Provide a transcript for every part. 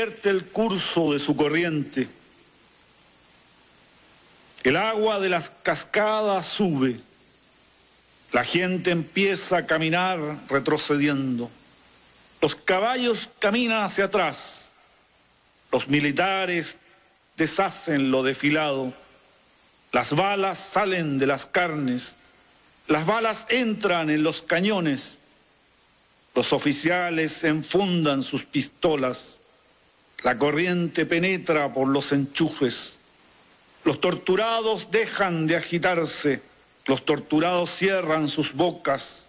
El curso de su corriente. El agua de las cascadas sube. La gente empieza a caminar retrocediendo. Los caballos caminan hacia atrás. Los militares deshacen lo desfilado. Las balas salen de las carnes. Las balas entran en los cañones. Los oficiales enfundan sus pistolas. La corriente penetra por los enchufes. Los torturados dejan de agitarse. Los torturados cierran sus bocas.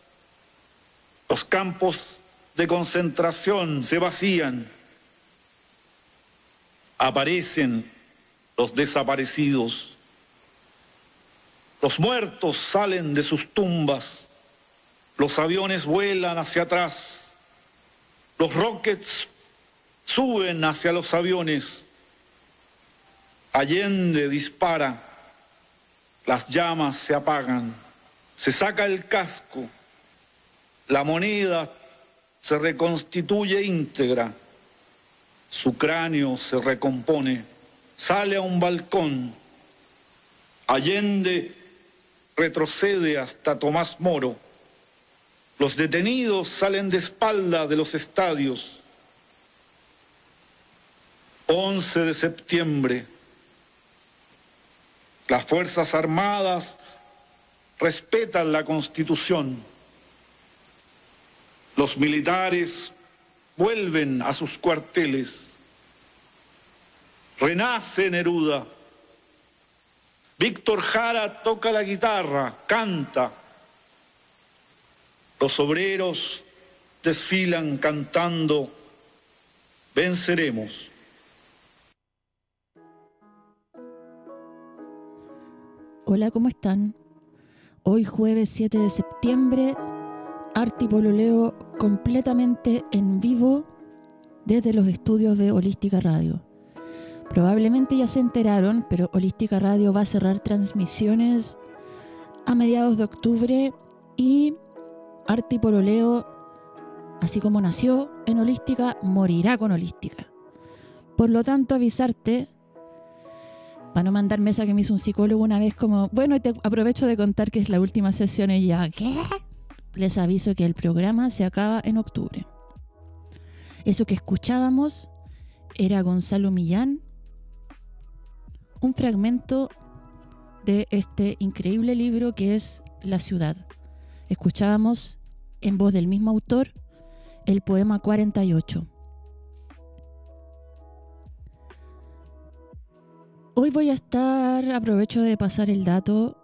Los campos de concentración se vacían. Aparecen los desaparecidos. Los muertos salen de sus tumbas. Los aviones vuelan hacia atrás. Los rockets suben hacia los aviones. Allende dispara. Las llamas se apagan. Se saca el casco. La moneda se reconstituye íntegra. Su cráneo se recompone. Sale a un balcón. Allende retrocede hasta Tomás Moro. Los detenidos salen de espalda de los estadios. 11 de septiembre. Las Fuerzas Armadas respetan la Constitución. Los militares vuelven a sus cuarteles. Renace Neruda. Víctor Jara toca la guitarra, canta. Los obreros desfilan cantando, venceremos. Hola, ¿cómo están? Hoy jueves 7 de septiembre, Arti Pololeo completamente en vivo desde los estudios de Holística Radio. Probablemente ya se enteraron, pero Holística Radio va a cerrar transmisiones a mediados de octubre y Arti Pololeo, así como nació en Holística, morirá con Holística. Por lo tanto, avisarte para no mandar mesa que me hizo un psicólogo una vez como, bueno, te aprovecho de contar que es la última sesión y ya, ¿qué? Les aviso que el programa se acaba en octubre. Eso que escuchábamos era Gonzalo Millán, un fragmento de este increíble libro que es La ciudad. Escuchábamos en voz del mismo autor el poema 48. Hoy voy a estar, aprovecho de pasar el dato,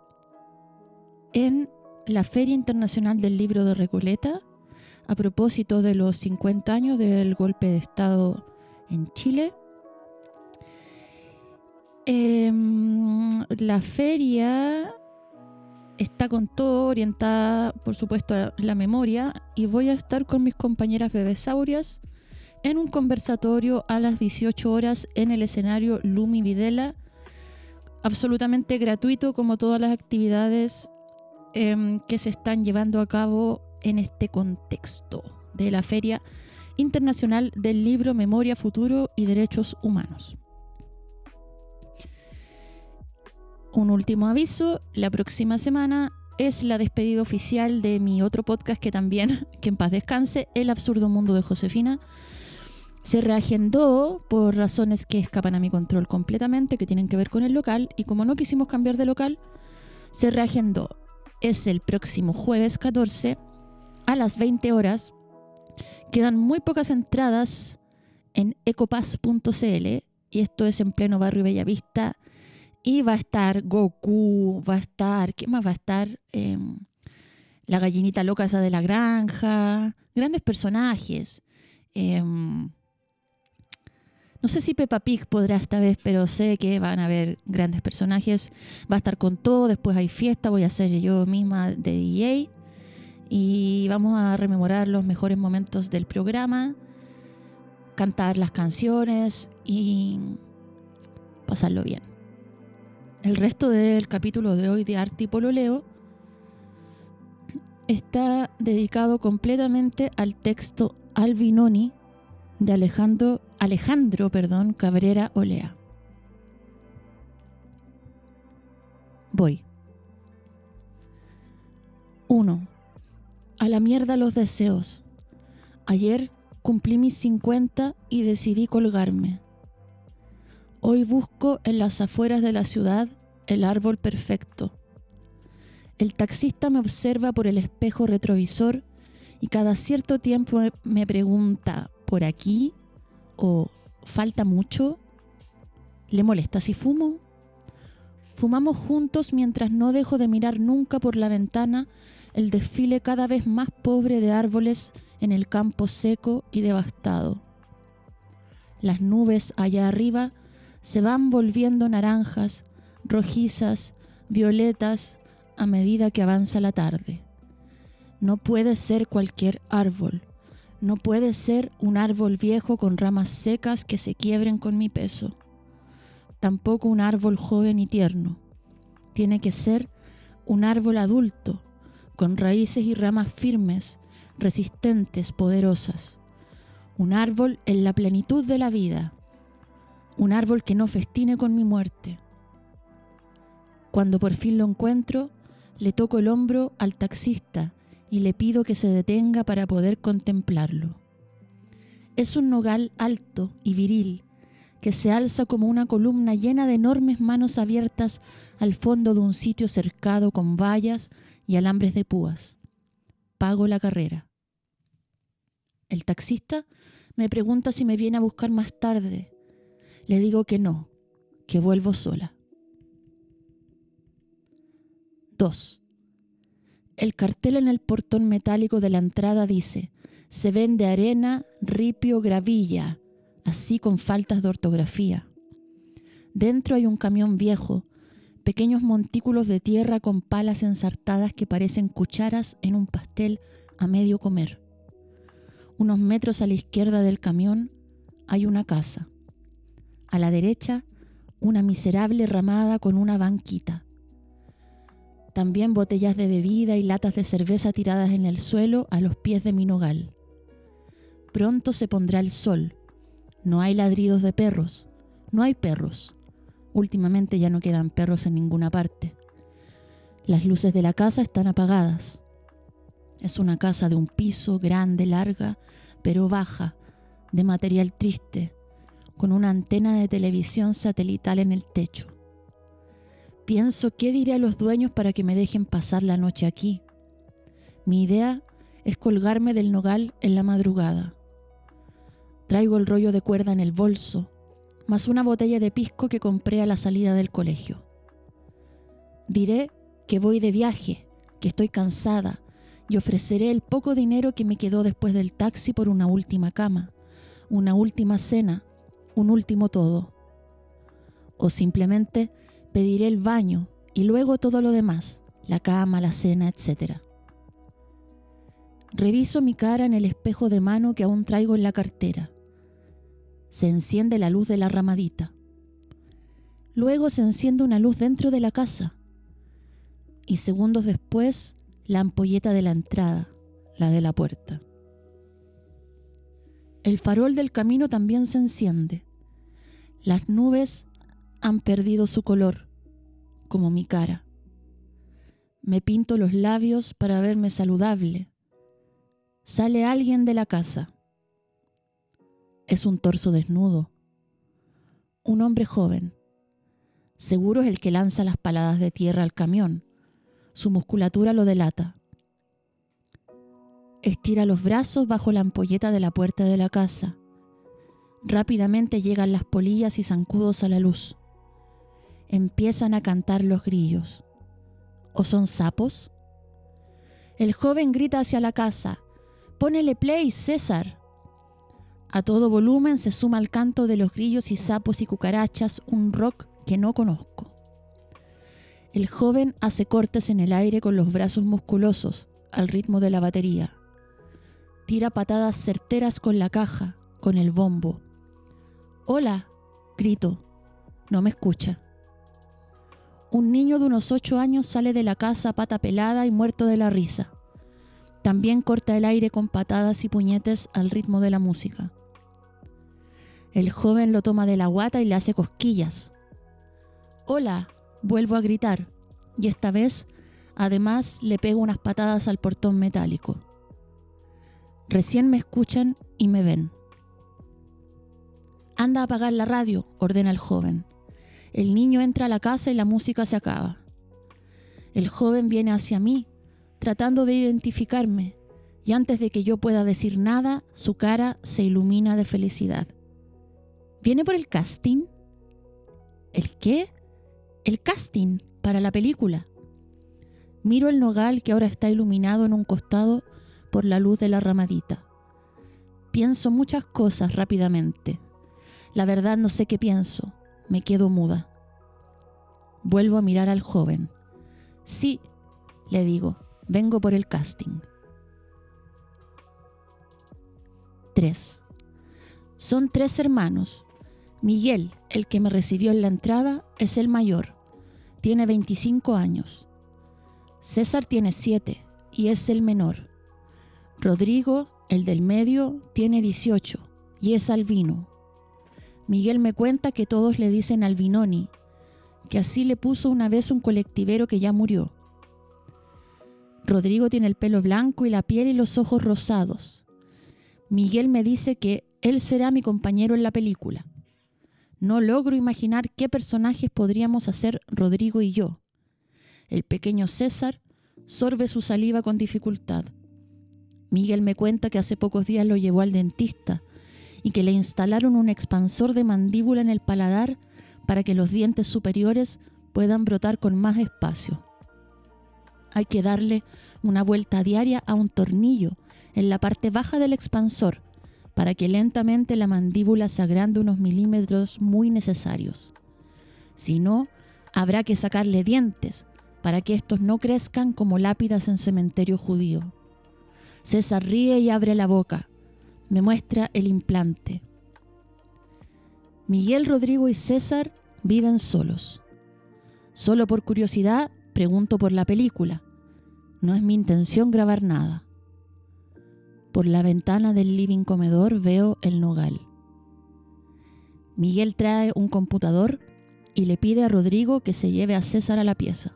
en la Feria Internacional del Libro de Recoleta, a propósito de los 50 años del golpe de Estado en Chile. Em, la feria está con todo orientada, por supuesto, a la memoria y voy a estar con mis compañeras bebesaurias en un conversatorio a las 18 horas en el escenario Lumi Videla, absolutamente gratuito como todas las actividades em, que se están llevando a cabo en este contexto de la Feria Internacional del Libro Memoria, Futuro y Derechos Humanos. Un último aviso, la próxima semana es la despedida oficial de mi otro podcast que también, que en paz descanse, El absurdo mundo de Josefina. Se reagendó por razones que escapan a mi control completamente, que tienen que ver con el local, y como no quisimos cambiar de local, se reagendó. Es el próximo jueves 14 a las 20 horas. Quedan muy pocas entradas en ecopass.cl y esto es en pleno barrio Bellavista. Y va a estar Goku, va a estar, ¿qué más va a estar? Em, la gallinita loca esa de la granja, grandes personajes. Em, no sé si Peppa Pig podrá esta vez, pero sé que van a haber grandes personajes. Va a estar con todo, después hay fiesta, voy a ser yo misma de DJ. Y vamos a rememorar los mejores momentos del programa, cantar las canciones y pasarlo bien. El resto del capítulo de hoy de Arte y está dedicado completamente al texto Albinoni de Alejandro, Alejandro perdón, Cabrera Olea. Voy. 1. A la mierda los deseos. Ayer cumplí mis 50 y decidí colgarme. Hoy busco en las afueras de la ciudad el árbol perfecto. El taxista me observa por el espejo retrovisor y cada cierto tiempo me pregunta, ¿por aquí? ¿O falta mucho? ¿Le molesta si fumo? Fumamos juntos mientras no dejo de mirar nunca por la ventana el desfile cada vez más pobre de árboles en el campo seco y devastado. Las nubes allá arriba se van volviendo naranjas, rojizas, violetas a medida que avanza la tarde. No puede ser cualquier árbol, no puede ser un árbol viejo con ramas secas que se quiebren con mi peso. Tampoco un árbol joven y tierno. Tiene que ser un árbol adulto, con raíces y ramas firmes, resistentes, poderosas. Un árbol en la plenitud de la vida. Un árbol que no festine con mi muerte. Cuando por fin lo encuentro, le toco el hombro al taxista y le pido que se detenga para poder contemplarlo. Es un nogal alto y viril que se alza como una columna llena de enormes manos abiertas al fondo de un sitio cercado con vallas y alambres de púas. Pago la carrera. El taxista me pregunta si me viene a buscar más tarde. Le digo que no, que vuelvo sola. 2. El cartel en el portón metálico de la entrada dice, se vende arena, ripio, gravilla, así con faltas de ortografía. Dentro hay un camión viejo, pequeños montículos de tierra con palas ensartadas que parecen cucharas en un pastel a medio comer. Unos metros a la izquierda del camión hay una casa. A la derecha, una miserable ramada con una banquita. También botellas de bebida y latas de cerveza tiradas en el suelo a los pies de mi nogal. Pronto se pondrá el sol. No hay ladridos de perros. No hay perros. Últimamente ya no quedan perros en ninguna parte. Las luces de la casa están apagadas. Es una casa de un piso grande, larga, pero baja, de material triste, con una antena de televisión satelital en el techo. Pienso qué diré a los dueños para que me dejen pasar la noche aquí. Mi idea es colgarme del nogal en la madrugada. Traigo el rollo de cuerda en el bolso, más una botella de pisco que compré a la salida del colegio. Diré que voy de viaje, que estoy cansada, y ofreceré el poco dinero que me quedó después del taxi por una última cama, una última cena, un último todo. O simplemente pediré el baño y luego todo lo demás, la cama, la cena, etc. Reviso mi cara en el espejo de mano que aún traigo en la cartera. Se enciende la luz de la ramadita. Luego se enciende una luz dentro de la casa. Y segundos después, la ampolleta de la entrada, la de la puerta. El farol del camino también se enciende. Las nubes han perdido su color como mi cara. Me pinto los labios para verme saludable. Sale alguien de la casa. Es un torso desnudo. Un hombre joven. Seguro es el que lanza las paladas de tierra al camión. Su musculatura lo delata. Estira los brazos bajo la ampolleta de la puerta de la casa. Rápidamente llegan las polillas y zancudos a la luz empiezan a cantar los grillos. ¿O son sapos? El joven grita hacia la casa, Pónele play, César. A todo volumen se suma al canto de los grillos y sapos y cucarachas un rock que no conozco. El joven hace cortes en el aire con los brazos musculosos, al ritmo de la batería. Tira patadas certeras con la caja, con el bombo. Hola, grito. No me escucha. Un niño de unos ocho años sale de la casa pata pelada y muerto de la risa. También corta el aire con patadas y puñetes al ritmo de la música. El joven lo toma de la guata y le hace cosquillas. Hola, vuelvo a gritar, y esta vez, además, le pego unas patadas al portón metálico. Recién me escuchan y me ven. Anda a apagar la radio, ordena el joven. El niño entra a la casa y la música se acaba. El joven viene hacia mí, tratando de identificarme, y antes de que yo pueda decir nada, su cara se ilumina de felicidad. ¿Viene por el casting? ¿El qué? El casting para la película. Miro el nogal que ahora está iluminado en un costado por la luz de la ramadita. Pienso muchas cosas rápidamente. La verdad no sé qué pienso. Me quedo muda. Vuelvo a mirar al joven. Sí, le digo, vengo por el casting. 3. Son tres hermanos. Miguel, el que me recibió en la entrada, es el mayor. Tiene 25 años. César tiene 7 y es el menor. Rodrigo, el del medio, tiene 18 y es albino. Miguel me cuenta que todos le dicen albinoni, que así le puso una vez un colectivero que ya murió. Rodrigo tiene el pelo blanco y la piel y los ojos rosados. Miguel me dice que él será mi compañero en la película. No logro imaginar qué personajes podríamos hacer Rodrigo y yo. El pequeño César sorbe su saliva con dificultad. Miguel me cuenta que hace pocos días lo llevó al dentista y que le instalaron un expansor de mandíbula en el paladar para que los dientes superiores puedan brotar con más espacio. Hay que darle una vuelta diaria a un tornillo en la parte baja del expansor para que lentamente la mandíbula se agrande unos milímetros muy necesarios. Si no, habrá que sacarle dientes para que estos no crezcan como lápidas en cementerio judío. César ríe y abre la boca. Me muestra el implante. Miguel, Rodrigo y César viven solos. Solo por curiosidad pregunto por la película. No es mi intención grabar nada. Por la ventana del living comedor veo el nogal. Miguel trae un computador y le pide a Rodrigo que se lleve a César a la pieza.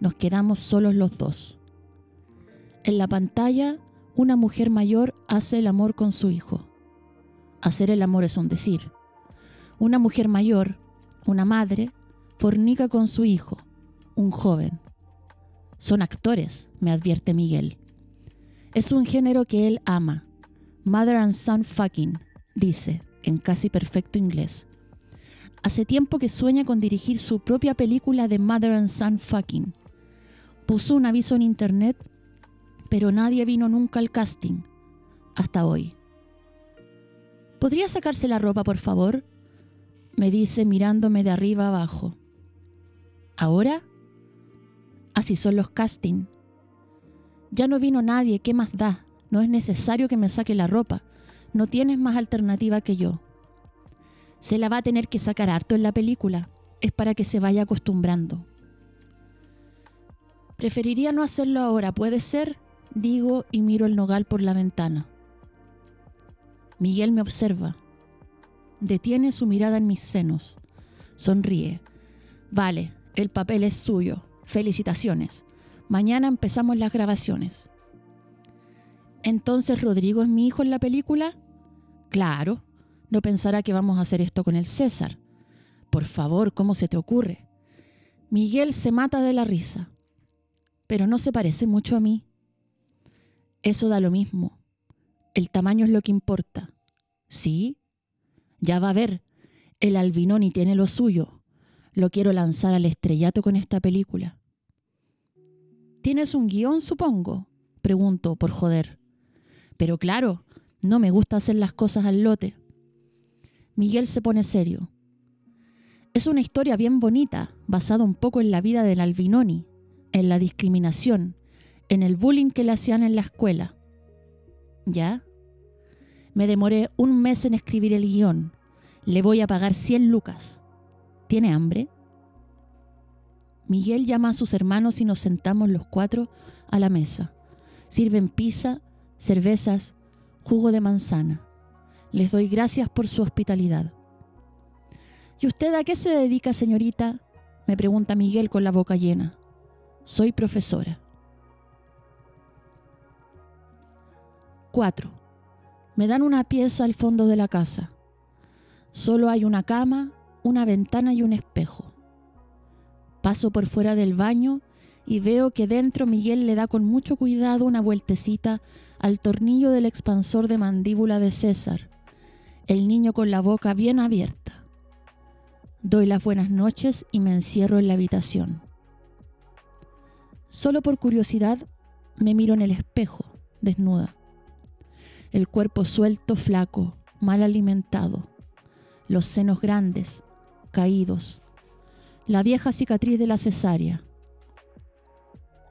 Nos quedamos solos los dos. En la pantalla, una mujer mayor hace el amor con su hijo. Hacer el amor es un decir. Una mujer mayor, una madre, fornica con su hijo, un joven. Son actores, me advierte Miguel. Es un género que él ama. Mother and son fucking, dice, en casi perfecto inglés. Hace tiempo que sueña con dirigir su propia película de Mother and Son fucking. Puso un aviso en internet pero nadie vino nunca al casting, hasta hoy. ¿Podría sacarse la ropa, por favor? Me dice mirándome de arriba abajo. ¿Ahora? Así son los castings. Ya no vino nadie, ¿qué más da? No es necesario que me saque la ropa. No tienes más alternativa que yo. Se la va a tener que sacar harto en la película. Es para que se vaya acostumbrando. Preferiría no hacerlo ahora, ¿puede ser? Digo y miro el nogal por la ventana. Miguel me observa. Detiene su mirada en mis senos. Sonríe. Vale, el papel es suyo. Felicitaciones. Mañana empezamos las grabaciones. ¿Entonces Rodrigo es mi hijo en la película? Claro. No pensará que vamos a hacer esto con el César. Por favor, ¿cómo se te ocurre? Miguel se mata de la risa. Pero no se parece mucho a mí. Eso da lo mismo. El tamaño es lo que importa. ¿Sí? Ya va a ver. El Albinoni tiene lo suyo. Lo quiero lanzar al estrellato con esta película. ¿Tienes un guion, supongo? Pregunto, por joder. Pero claro, no me gusta hacer las cosas al lote. Miguel se pone serio. Es una historia bien bonita, basada un poco en la vida del Albinoni, en la discriminación, en el bullying que le hacían en la escuela. ¿Ya? Me demoré un mes en escribir el guion. Le voy a pagar 100 lucas. ¿Tiene hambre? Miguel llama a sus hermanos y nos sentamos los cuatro a la mesa. Sirven pizza, cervezas, jugo de manzana. Les doy gracias por su hospitalidad. ¿Y usted a qué se dedica, señorita? me pregunta Miguel con la boca llena. Soy profesora. 4. Me dan una pieza al fondo de la casa. Solo hay una cama, una ventana y un espejo. Paso por fuera del baño y veo que dentro Miguel le da con mucho cuidado una vueltecita al tornillo del expansor de mandíbula de César, el niño con la boca bien abierta. Doy las buenas noches y me encierro en la habitación. Solo por curiosidad me miro en el espejo, desnuda. El cuerpo suelto, flaco, mal alimentado, los senos grandes, caídos, la vieja cicatriz de la cesárea.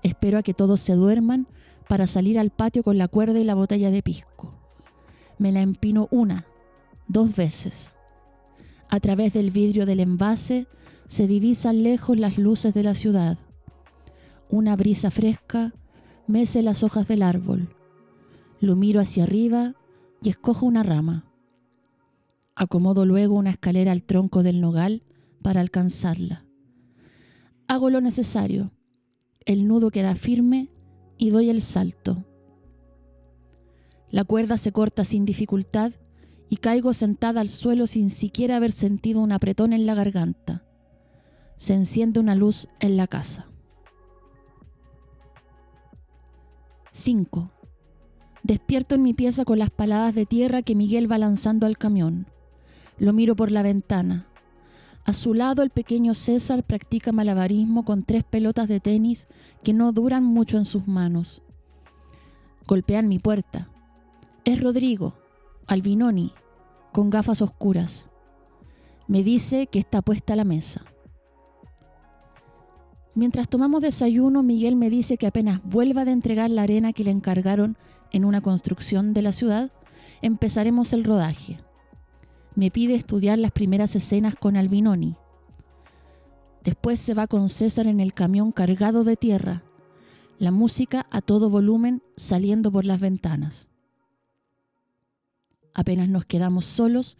Espero a que todos se duerman para salir al patio con la cuerda y la botella de pisco. Me la empino una, dos veces. A través del vidrio del envase se divisan lejos las luces de la ciudad. Una brisa fresca mece las hojas del árbol. Lo miro hacia arriba y escojo una rama. Acomodo luego una escalera al tronco del nogal para alcanzarla. Hago lo necesario. El nudo queda firme y doy el salto. La cuerda se corta sin dificultad y caigo sentada al suelo sin siquiera haber sentido un apretón en la garganta. Se enciende una luz en la casa. 5. Despierto en mi pieza con las paladas de tierra que Miguel va lanzando al camión. Lo miro por la ventana. A su lado el pequeño César practica malabarismo con tres pelotas de tenis que no duran mucho en sus manos. Golpean mi puerta. Es Rodrigo, Albinoni, con gafas oscuras. Me dice que está puesta la mesa. Mientras tomamos desayuno, Miguel me dice que apenas vuelva de entregar la arena que le encargaron en una construcción de la ciudad, empezaremos el rodaje. Me pide estudiar las primeras escenas con Albinoni. Después se va con César en el camión cargado de tierra, la música a todo volumen saliendo por las ventanas. Apenas nos quedamos solos,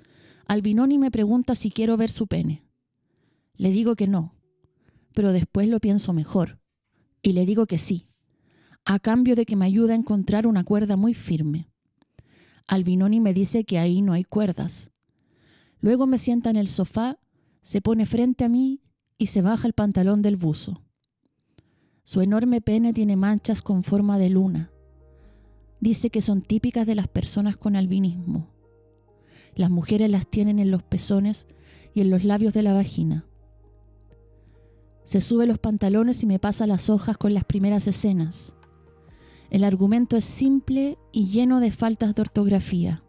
Albinoni me pregunta si quiero ver su pene. Le digo que no, pero después lo pienso mejor y le digo que sí, a cambio de que me ayude a encontrar una cuerda muy firme. Albinoni me dice que ahí no hay cuerdas. Luego me sienta en el sofá, se pone frente a mí y se baja el pantalón del buzo. Su enorme pene tiene manchas con forma de luna. Dice que son típicas de las personas con albinismo. Las mujeres las tienen en los pezones y en los labios de la vagina. Se sube los pantalones y me pasa las hojas con las primeras escenas. El argumento es simple y lleno de faltas de ortografía.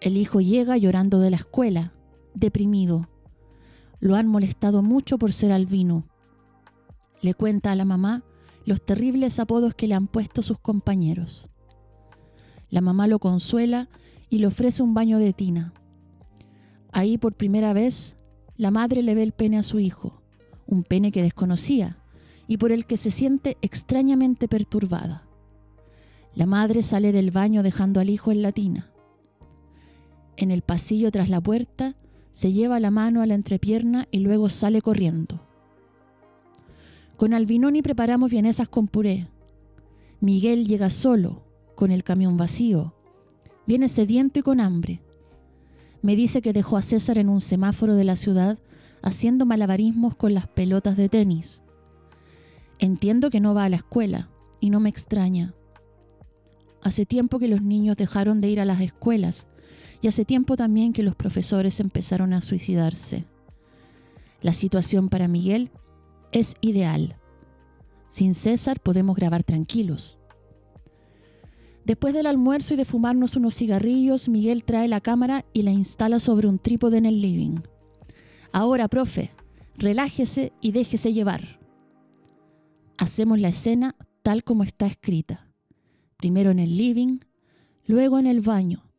El hijo llega llorando de la escuela, deprimido. Lo han molestado mucho por ser albino. Le cuenta a la mamá los terribles apodos que le han puesto sus compañeros. La mamá lo consuela y le ofrece un baño de tina. Ahí por primera vez la madre le ve el pene a su hijo un pene que desconocía y por el que se siente extrañamente perturbada. La madre sale del baño dejando al hijo en la tina. En el pasillo tras la puerta se lleva la mano a la entrepierna y luego sale corriendo. Con Albinoni preparamos vienesas con puré. Miguel llega solo, con el camión vacío. Viene sediento y con hambre. Me dice que dejó a César en un semáforo de la ciudad haciendo malabarismos con las pelotas de tenis. Entiendo que no va a la escuela y no me extraña. Hace tiempo que los niños dejaron de ir a las escuelas y hace tiempo también que los profesores empezaron a suicidarse. La situación para Miguel es ideal. Sin César podemos grabar tranquilos. Después del almuerzo y de fumarnos unos cigarrillos, Miguel trae la cámara y la instala sobre un trípode en el living. Ahora, profe, relájese y déjese llevar. Hacemos la escena tal como está escrita. Primero en el living, luego en el baño,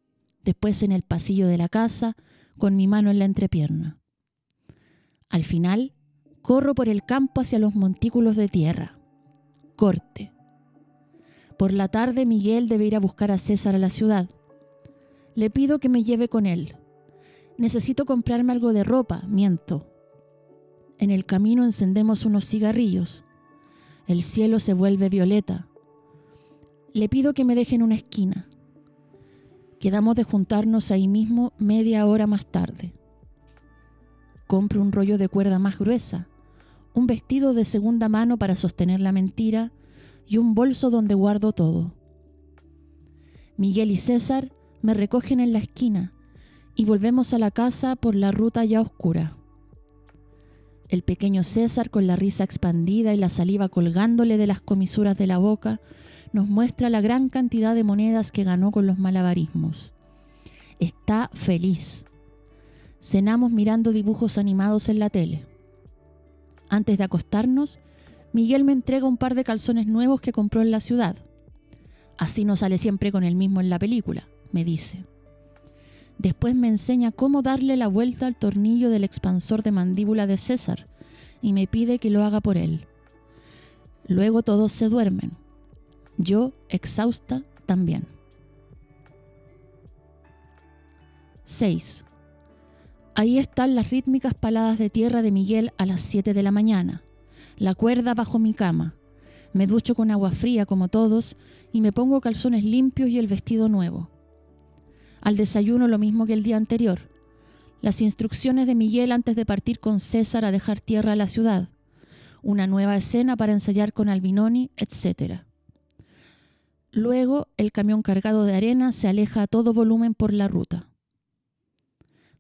después en el pasillo de la casa, con mi mano en la entrepierna. Al final, corro por el campo hacia los montículos de tierra. Corte. Por la tarde Miguel debe ir a buscar a César a la ciudad. Le pido que me lleve con él. Necesito comprarme algo de ropa, miento. En el camino encendemos unos cigarrillos. El cielo se vuelve violeta. Le pido que me deje en una esquina. Quedamos de juntarnos ahí mismo media hora más tarde. Compro un rollo de cuerda más gruesa, un vestido de segunda mano para sostener la mentira y un bolso donde guardo todo. Miguel y César me recogen en la esquina y volvemos a la casa por la ruta ya oscura. El pequeño César, con la risa expandida y la saliva colgándole de las comisuras de la boca, nos muestra la gran cantidad de monedas que ganó con los malabarismos. Está feliz. Cenamos mirando dibujos animados en la tele. Antes de acostarnos, Miguel me entrega un par de calzones nuevos que compró en la ciudad. Así no sale siempre con el mismo en la película, me dice. Después me enseña cómo darle la vuelta al tornillo del expansor de mandíbula de César y me pide que lo haga por él. Luego todos se duermen. Yo, exhausta, también. 6. Ahí están las rítmicas paladas de tierra de Miguel a las 7 de la mañana, la cuerda bajo mi cama. Me ducho con agua fría como todos y me pongo calzones limpios y el vestido nuevo. Al desayuno lo mismo que el día anterior. Las instrucciones de Miguel antes de partir con César a dejar tierra a la ciudad. Una nueva escena para ensayar con Albinoni, etc. Luego el camión cargado de arena se aleja a todo volumen por la ruta.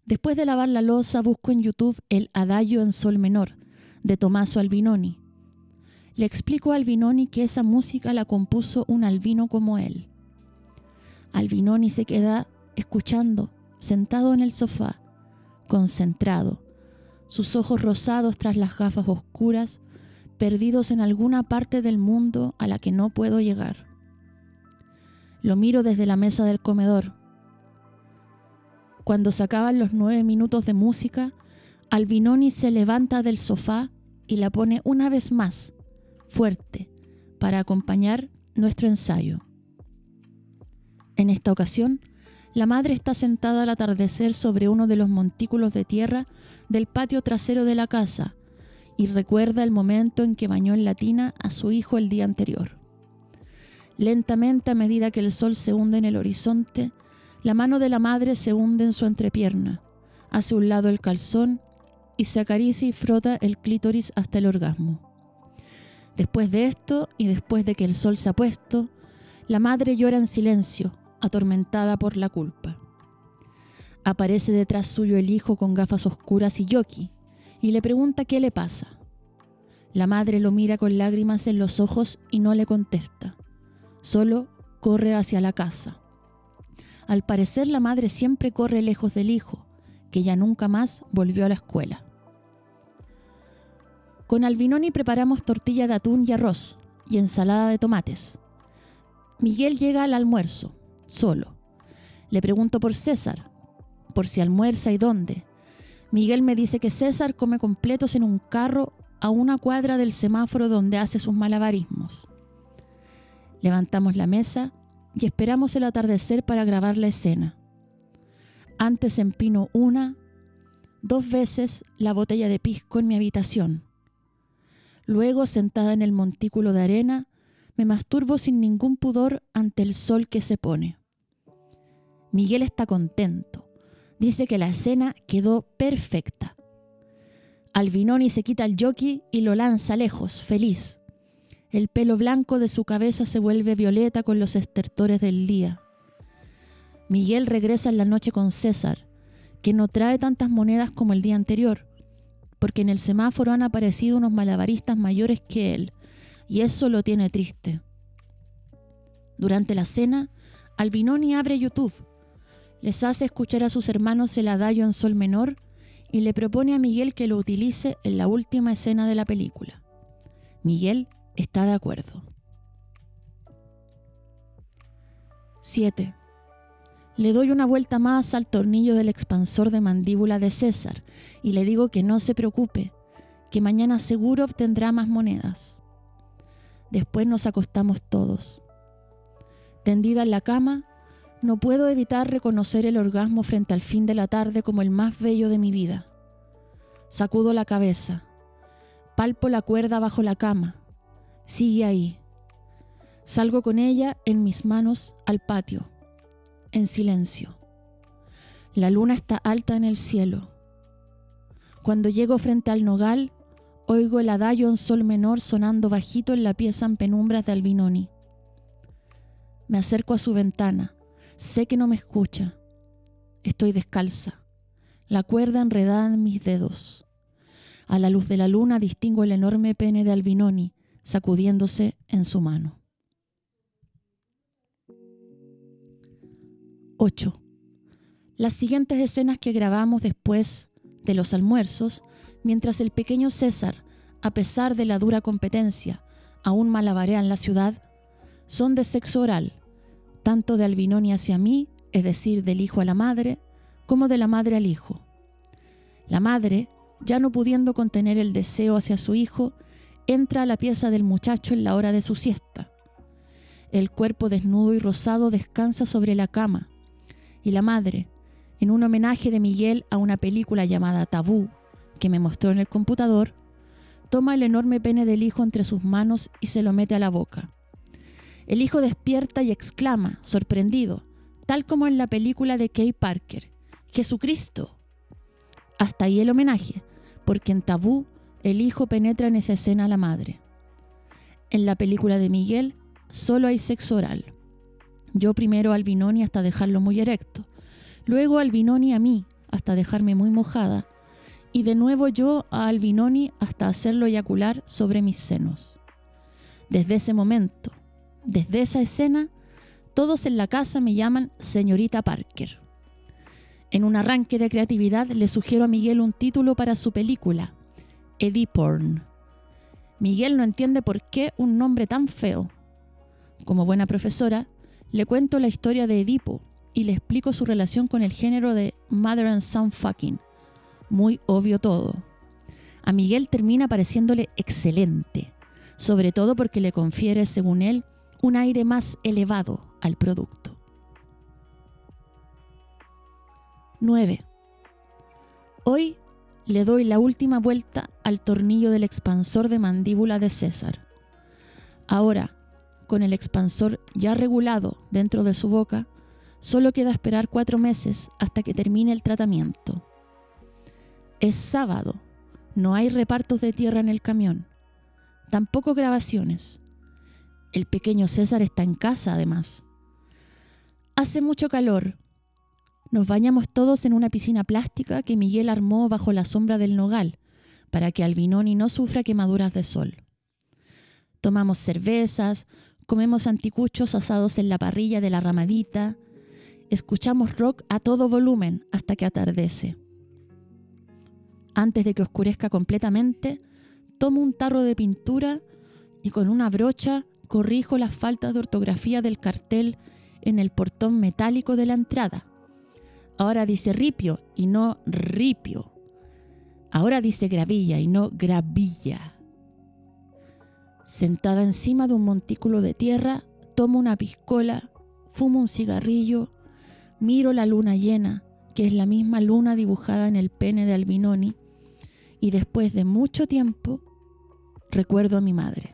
Después de lavar la losa, busco en YouTube el Adagio en Sol Menor, de Tommaso Albinoni. Le explico a Albinoni que esa música la compuso un albino como él. Albinoni se queda escuchando, sentado en el sofá, concentrado, sus ojos rosados tras las gafas oscuras, perdidos en alguna parte del mundo a la que no puedo llegar. Lo miro desde la mesa del comedor, cuando se acaban los nueve minutos de música, Albinoni se levanta del sofá y la pone una vez más, fuerte, para acompañar nuestro ensayo. En esta ocasión, la madre está sentada al atardecer sobre uno de los montículos de tierra del patio trasero de la casa y recuerda el momento en que bañó en la tina a su hijo el día anterior. Lentamente, a medida que el sol se hunde en el horizonte, la mano de la madre se hunde en su entrepierna, hace un lado el calzón y se acaricia y frota el clítoris hasta el orgasmo. Después de esto y después de que el sol se ha puesto, la madre llora en silencio, atormentada por la culpa. Aparece detrás suyo el hijo con gafas oscuras y yoki y le pregunta qué le pasa. La madre lo mira con lágrimas en los ojos y no le contesta. Solo corre hacia la casa. Al parecer la madre siempre corre lejos del hijo, que ya nunca más volvió a la escuela. Con Albinoni preparamos tortilla de atún y arroz y ensalada de tomates. Miguel llega al almuerzo, solo. Le pregunto por César, por si almuerza y dónde. Miguel me dice que César come completos en un carro a una cuadra del semáforo donde hace sus malabarismos. Levantamos la mesa y esperamos el atardecer para grabar la escena. Antes empino una, dos veces la botella de pisco en mi habitación. Luego, sentada en el montículo de arena, me masturbo sin ningún pudor ante el sol que se pone. Miguel está contento. Dice que la escena quedó perfecta. Albinoni se quita el jockey y lo lanza lejos, feliz. El pelo blanco de su cabeza se vuelve violeta con los estertores del día. Miguel regresa en la noche con César, que no trae tantas monedas como el día anterior, porque en el semáforo han aparecido unos malabaristas mayores que él, y eso lo tiene triste. Durante la cena, Albinoni abre YouTube, les hace escuchar a sus hermanos el adagio en sol menor y le propone a Miguel que lo utilice en la última escena de la película. Miguel está de acuerdo. 7. Le doy una vuelta más al tornillo del expansor de mandíbula de César y le digo que no se preocupe, que mañana seguro obtendrá más monedas. Después nos acostamos todos. Tendida en la cama, No puedo evitar reconocer el orgasmo frente al fin de la tarde como el más bello de mi vida. Sacudo la cabeza, palpo la cuerda bajo la cama. Sigue ahí. Salgo con ella en mis manos al patio, en silencio. La luna está alta en el cielo. Cuando llego frente al nogal, oigo el adagio en sol menor sonando bajito en la pieza en penumbras de Albinoni. Me acerco a su ventana Sé que no me escucha. Estoy descalza, la cuerda enredada en mis dedos. A la luz de la luna distingo el enorme pene de Albinoni sacudiéndose en su mano. 8. Las siguientes escenas que grabamos después de los almuerzos, mientras el pequeño César, a pesar de la dura competencia, aún malabarea en la ciudad, son de sexo oral, tanto de Albinoni hacia mí, es decir, del hijo a la madre, como de la madre al hijo. La madre, ya no pudiendo contener el deseo hacia su hijo, entra a la pieza del muchacho en la hora de su siesta. El cuerpo desnudo y rosado descansa sobre la cama, y la madre, en un homenaje de Miguel a una película llamada Tabú, que me mostró en el computador, toma el enorme pene del hijo entre sus manos y se lo mete a la boca. El hijo despierta y exclama, sorprendido, tal como en la película de Kay Parker, Jesucristo. Hasta ahí el homenaje, porque en Tabú el hijo penetra en esa escena a la madre. En la película de Miguel solo hay sexo oral. Yo primero al Binoni hasta dejarlo muy erecto, luego al Binoni a mí hasta dejarme muy mojada, y de nuevo yo a Albinoni hasta hacerlo eyacular sobre mis senos. Desde ese momento, desde esa escena, todos en la casa me llaman señorita Parker. En un arranque de creatividad le sugiero a Miguel un título para su película, Ediporn. Miguel no entiende por qué un nombre tan feo. Como buena profesora, le cuento la historia de Edipo y le explico su relación con el género de Mother and Son Fucking. Muy obvio todo. A Miguel termina pareciéndole excelente, sobre todo porque le confiere, según él, un aire más elevado al producto. 9. Hoy le doy la última vuelta al tornillo del expansor de mandíbula de César. Ahora, con el expansor ya regulado dentro de su boca, solo queda esperar cuatro meses hasta que termine el tratamiento. Es sábado, no hay repartos de tierra en el camión, tampoco grabaciones. El pequeño César está en casa, además. Hace mucho calor. Nos bañamos todos en una piscina plástica que Miguel armó bajo la sombra del nogal, para que Albinoni no sufra quemaduras de sol. Tomamos cervezas, comemos anticuchos asados en la parrilla de la ramadita, escuchamos rock a todo volumen hasta que atardece. Antes de que oscurezca completamente, tomo un tarro de pintura y con una brocha corrijo las faltas de ortografía del cartel en el portón metálico de la entrada. Ahora dice ripio y no ripio. Ahora dice gravilla y no gravilla. Sentada encima de un montículo de tierra, tomo una piscola, fumo un cigarrillo, miro la luna llena, que es la misma luna dibujada en el pene de Albinoni, y después de mucho tiempo recuerdo a mi madre.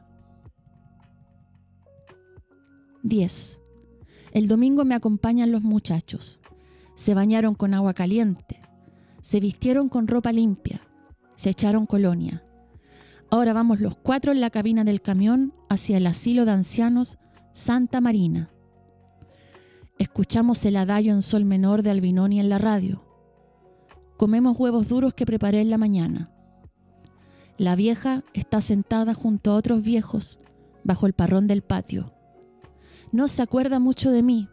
10. El domingo me acompañan los muchachos. Se bañaron con agua caliente, se vistieron con ropa limpia, se echaron colonia. Ahora vamos los cuatro en la cabina del camión hacia el asilo de ancianos Santa Marina. Escuchamos el adagio en sol menor de Albinoni en la radio. Comemos huevos duros que preparé en la mañana. La vieja está sentada junto a otros viejos bajo el parrón del patio no se acuerda mucho de mí,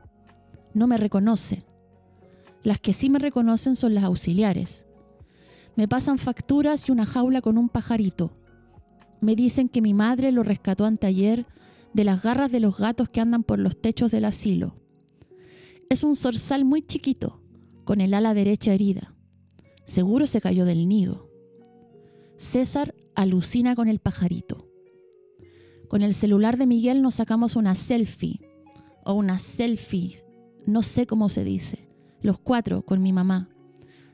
no me reconoce. Las que sí me reconocen son las auxiliares. Me pasan facturas y una jaula con un pajarito. Me dicen que mi madre lo rescató anteayer de las garras de los gatos que andan por los techos del asilo. Es un zorzal muy chiquito, con el ala derecha herida. Seguro se cayó del nido. César alucina con el pajarito. Con el celular de Miguel nos sacamos una selfie o una selfie no sé cómo se dice, los cuatro con mi mamá,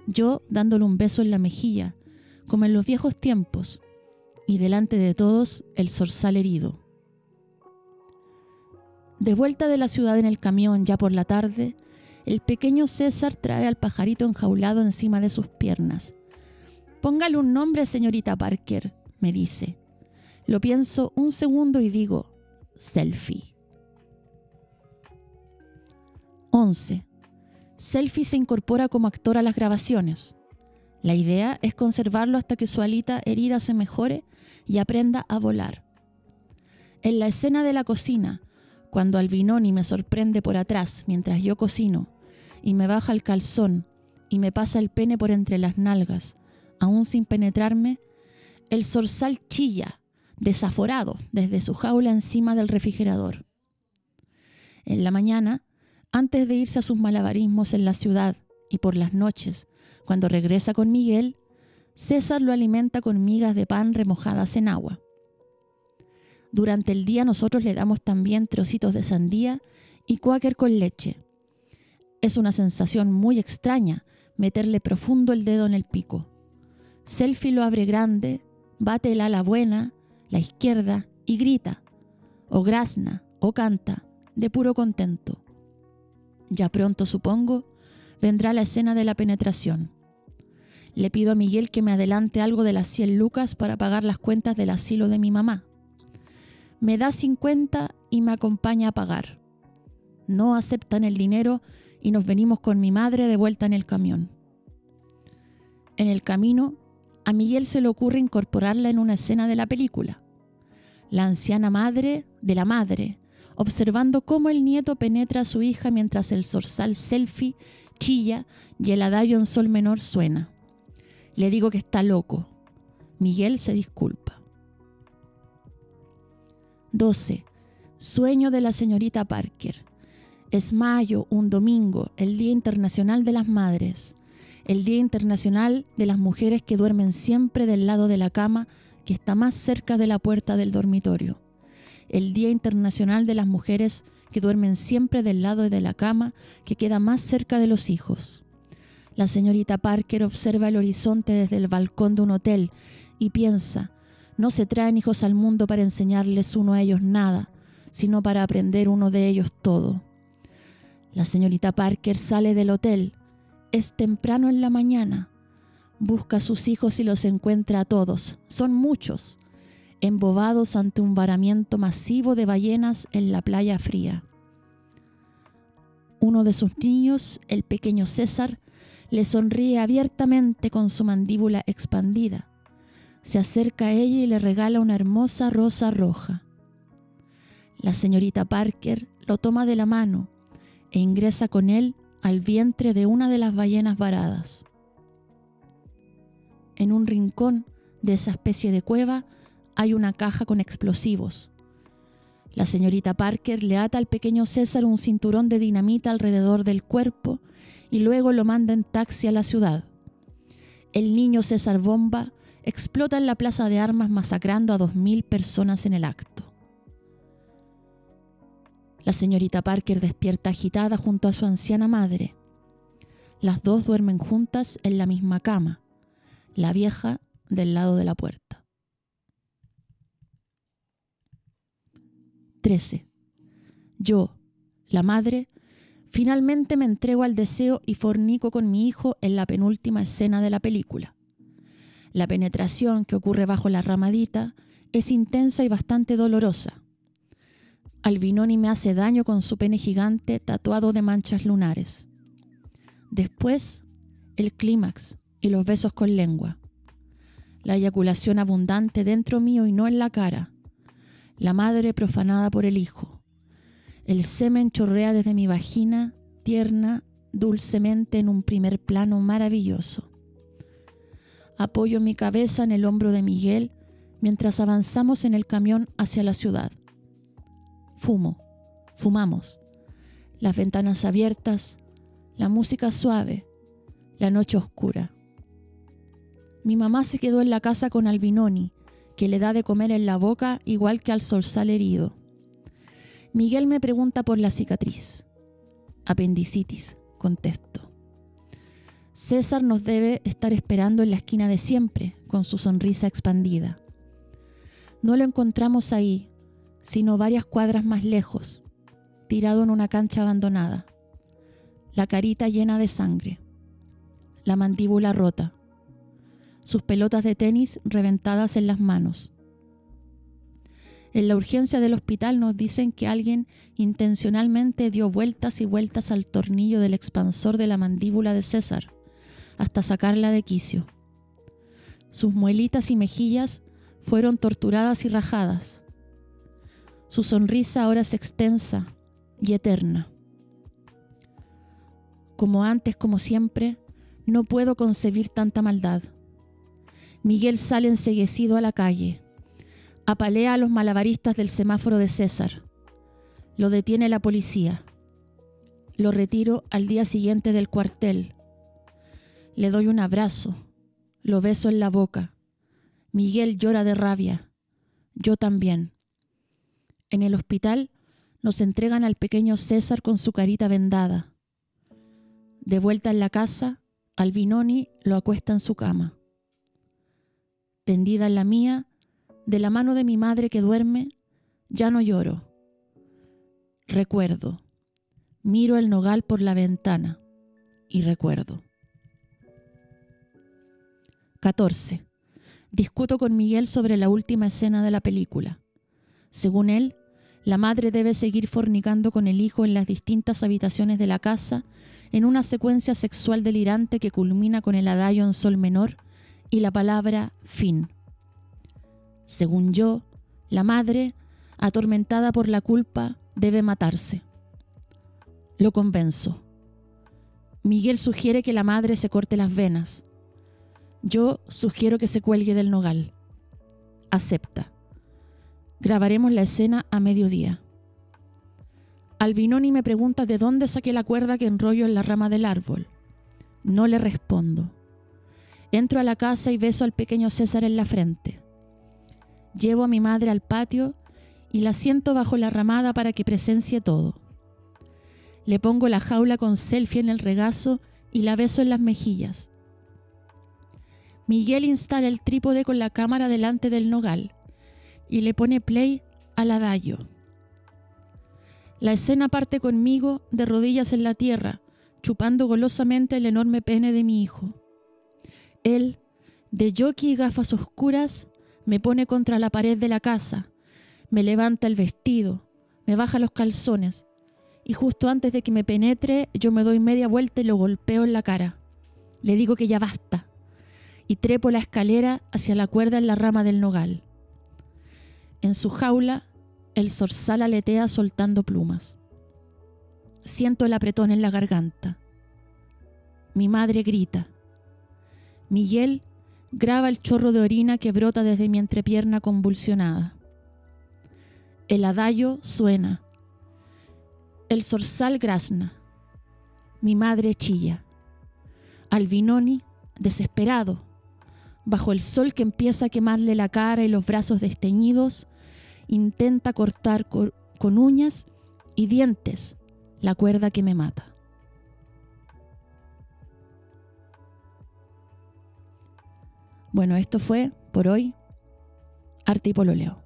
yo dándole un beso en la mejilla, como en los viejos tiempos, y delante de todos el zorzal herido. De vuelta de la ciudad en el camión ya por la tarde, el pequeño César trae al pajarito enjaulado encima de sus piernas. Póngale un nombre, señorita Parker, me dice. Lo pienso un segundo y digo, selfie. 11. Selfie se incorpora como actor a las grabaciones. La idea es conservarlo hasta que su alita herida se mejore y aprenda a volar. En la escena de la cocina, cuando Albinoni me sorprende por atrás mientras yo cocino y me baja el calzón y me pasa el pene por entre las nalgas, aún sin penetrarme, el zorzal chilla, desaforado, desde su jaula encima del refrigerador. En la mañana, antes de irse a sus malabarismos en la ciudad y por las noches, cuando regresa con Miguel, César lo alimenta con migas de pan remojadas en agua. Durante el día nosotros le damos también trocitos de sandía y cuáquer con leche. Es una sensación muy extraña meterle profundo el dedo en el pico. Selfie lo abre grande, bate el ala buena, la izquierda, y grita, o grazna, o canta, de puro contento. Ya pronto, supongo, vendrá la escena de la penetración. Le pido a Miguel que me adelante algo de las 100 lucas para pagar las cuentas del asilo de mi mamá. Me da 50 y me acompaña a pagar. No aceptan el dinero y nos venimos con mi madre de vuelta en el camión. En el camino, a Miguel se le ocurre incorporarla en una escena de la película. La anciana madre de la madre, observando cómo el nieto penetra a su hija mientras el zorzal selfie chilla y el adagio en sol menor suena. Le digo que está loco. Miguel se disculpa. 12. Sueño de la señorita Parker. Es mayo, un domingo, el Día Internacional de las Madres, el Día Internacional de las Mujeres que duermen siempre del lado de la cama que está más cerca de la puerta del dormitorio, el Día Internacional de las Mujeres que duermen siempre del lado de la cama que queda más cerca de los hijos. La señorita Parker observa el horizonte desde el balcón de un hotel y piensa, no se traen hijos al mundo para enseñarles uno a ellos nada, sino para aprender uno de ellos todo. La señorita Parker sale del hotel. Es temprano en la mañana. Busca a sus hijos y los encuentra a todos. Son muchos embobados ante un varamiento masivo de ballenas en la playa fría. Uno de sus niños, el pequeño César, le sonríe abiertamente con su mandíbula expandida. Se acerca a ella y le regala una hermosa rosa roja. La señorita Parker lo toma de la mano e ingresa con él al vientre de una de las ballenas varadas. En un rincón de esa especie de cueva hay una caja con explosivos. La señorita Parker le ata al pequeño César un cinturón de dinamita alrededor del cuerpo y luego lo manda en taxi a la ciudad. El niño César Bomba explota en la plaza de armas masacrando a dos mil personas en el acto. La señorita Parker despierta agitada junto a su anciana madre. Las dos duermen juntas en la misma cama, la vieja del lado de la puerta. 13. Yo, la madre, finalmente me entrego al deseo y fornico con mi hijo en la penúltima escena de la película. La penetración que ocurre bajo la ramadita es intensa y bastante dolorosa. Albinoni me hace daño con su pene gigante tatuado de manchas lunares. Después, el clímax y los besos con lengua. La eyaculación abundante dentro mío y no en la cara la madre profanada por el hijo. El semen chorrea desde mi vagina, tierna, dulcemente en un primer plano maravilloso. Apoyo mi cabeza en el hombro de Miguel mientras avanzamos en el camión hacia la ciudad. Fumo, fumamos. Las ventanas abiertas, la música suave, la noche oscura. Mi mamá se quedó en la casa con Albinoni, que le da de comer en la boca igual que al zorzal herido. Miguel me pregunta por la cicatriz. Apendicitis, contesto. César nos debe estar esperando en la esquina de siempre, con su sonrisa expandida. No lo encontramos ahí, sino varias cuadras más lejos, tirado en una cancha abandonada, la carita llena de sangre, la mandíbula rota, sus pelotas de tenis reventadas en las manos. En la urgencia del hospital nos dicen que alguien intencionalmente dio vueltas y vueltas al tornillo del expansor de la mandíbula de César hasta sacarla de quicio. Sus muelitas y mejillas fueron torturadas y rajadas. Su sonrisa ahora es extensa y eterna. Como antes, como siempre, no puedo concebir tanta maldad. Miguel sale enseguecido a la calle. Apalea a los malabaristas del semáforo de César. Lo detiene la policía. Lo retiro al día siguiente del cuartel. Le doy un abrazo. Lo beso en la boca. Miguel llora de rabia. Yo también. En el hospital nos entregan al pequeño César con su carita vendada. De vuelta en la casa, Albinoni lo acuesta en su cama tendida en la mía, de la mano de mi madre que duerme, ya no lloro. Recuerdo. Miro el nogal por la ventana y recuerdo. 14. Discuto con Miguel sobre la última escena de la película. Según él, la madre debe seguir fornicando con el hijo en las distintas habitaciones de la casa en una secuencia sexual delirante que culmina con el adagio en sol menor y la palabra fin. Según yo, la madre, atormentada por la culpa, debe matarse. Lo convenzo. Miguel sugiere que la madre se corte las venas. Yo sugiero que se cuelgue del nogal. Acepta. Grabaremos la escena a mediodía. Albinoni me pregunta de dónde saqué la cuerda que enrollo en la rama del árbol. No le respondo. Entro a la casa y beso al pequeño César en la frente. Llevo a mi madre al patio y la siento bajo la ramada para que presencie todo. Le pongo la jaula con selfie en el regazo y la beso en las mejillas. Miguel instala el trípode con la cámara delante del nogal y le pone play al adagio. La escena parte conmigo de rodillas en la tierra, chupando golosamente el enorme pene de mi hijo. Él, de jockey y gafas oscuras, me pone contra la pared de la casa, me levanta el vestido, me baja los calzones, y justo antes de que me penetre, yo me doy media vuelta y lo golpeo en la cara. Le digo que ya basta, y trepo la escalera hacia la cuerda en la rama del nogal. En su jaula, el zorzal aletea soltando plumas. Siento el apretón en la garganta. Mi madre grita. Miguel graba el chorro de orina que brota desde mi entrepierna convulsionada. El adagio suena. El zorzal grazna. Mi madre chilla. Albinoni, desesperado, bajo el sol que empieza a quemarle la cara y los brazos desteñidos, intenta cortar con uñas y dientes la cuerda que me mata. Bueno, esto fue por hoy Arte y Pololeo.